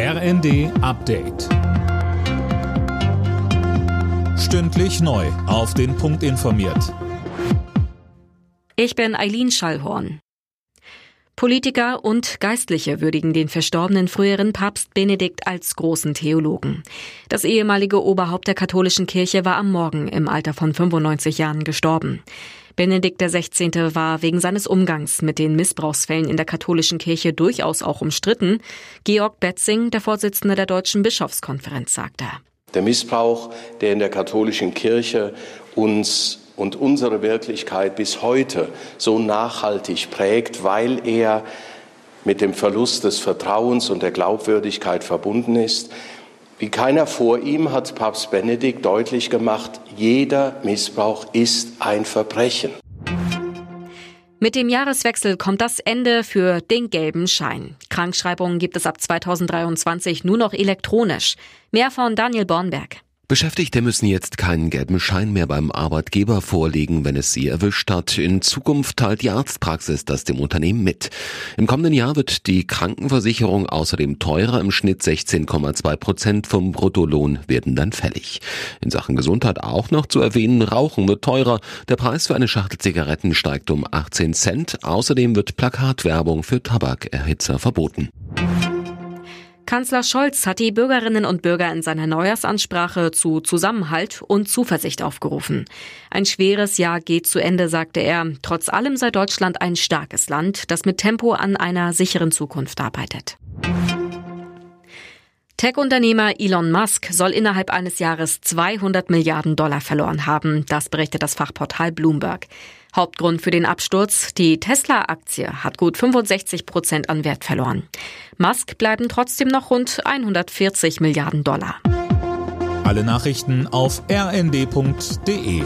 RND Update. Stündlich neu. Auf den Punkt informiert. Ich bin Eileen Schallhorn. Politiker und Geistliche würdigen den verstorbenen früheren Papst Benedikt als großen Theologen. Das ehemalige Oberhaupt der katholischen Kirche war am Morgen im Alter von 95 Jahren gestorben. Benedikt XVI. war wegen seines Umgangs mit den Missbrauchsfällen in der katholischen Kirche durchaus auch umstritten. Georg Betzing, der Vorsitzende der Deutschen Bischofskonferenz, sagte. Der Missbrauch, der in der katholischen Kirche uns und unsere Wirklichkeit bis heute so nachhaltig prägt, weil er mit dem Verlust des Vertrauens und der Glaubwürdigkeit verbunden ist, wie keiner vor ihm hat Papst Benedikt deutlich gemacht, jeder Missbrauch ist ein Verbrechen. Mit dem Jahreswechsel kommt das Ende für den gelben Schein. Krankschreibungen gibt es ab 2023 nur noch elektronisch. Mehr von Daniel Bornberg. Beschäftigte müssen jetzt keinen gelben Schein mehr beim Arbeitgeber vorlegen, wenn es sie erwischt hat. In Zukunft teilt die Arztpraxis das dem Unternehmen mit. Im kommenden Jahr wird die Krankenversicherung außerdem teurer. Im Schnitt 16,2 Prozent vom Bruttolohn werden dann fällig. In Sachen Gesundheit auch noch zu erwähnen, Rauchen wird teurer. Der Preis für eine Schachtel Zigaretten steigt um 18 Cent. Außerdem wird Plakatwerbung für Tabakerhitzer verboten. Kanzler Scholz hat die Bürgerinnen und Bürger in seiner Neujahrsansprache zu Zusammenhalt und Zuversicht aufgerufen. Ein schweres Jahr geht zu Ende, sagte er. Trotz allem sei Deutschland ein starkes Land, das mit Tempo an einer sicheren Zukunft arbeitet. Tech-Unternehmer Elon Musk soll innerhalb eines Jahres 200 Milliarden Dollar verloren haben. Das berichtet das Fachportal Bloomberg. Hauptgrund für den Absturz, die Tesla-Aktie hat gut 65 Prozent an Wert verloren. Musk bleiben trotzdem noch rund 140 Milliarden Dollar. Alle Nachrichten auf rnd.de